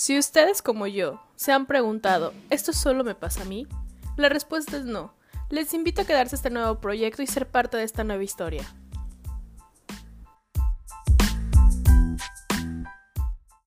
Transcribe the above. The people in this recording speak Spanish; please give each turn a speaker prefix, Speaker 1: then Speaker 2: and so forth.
Speaker 1: Si ustedes como yo se han preguntado, ¿esto solo me pasa a mí? La respuesta es no. Les invito a quedarse a este nuevo proyecto y ser parte de esta nueva historia.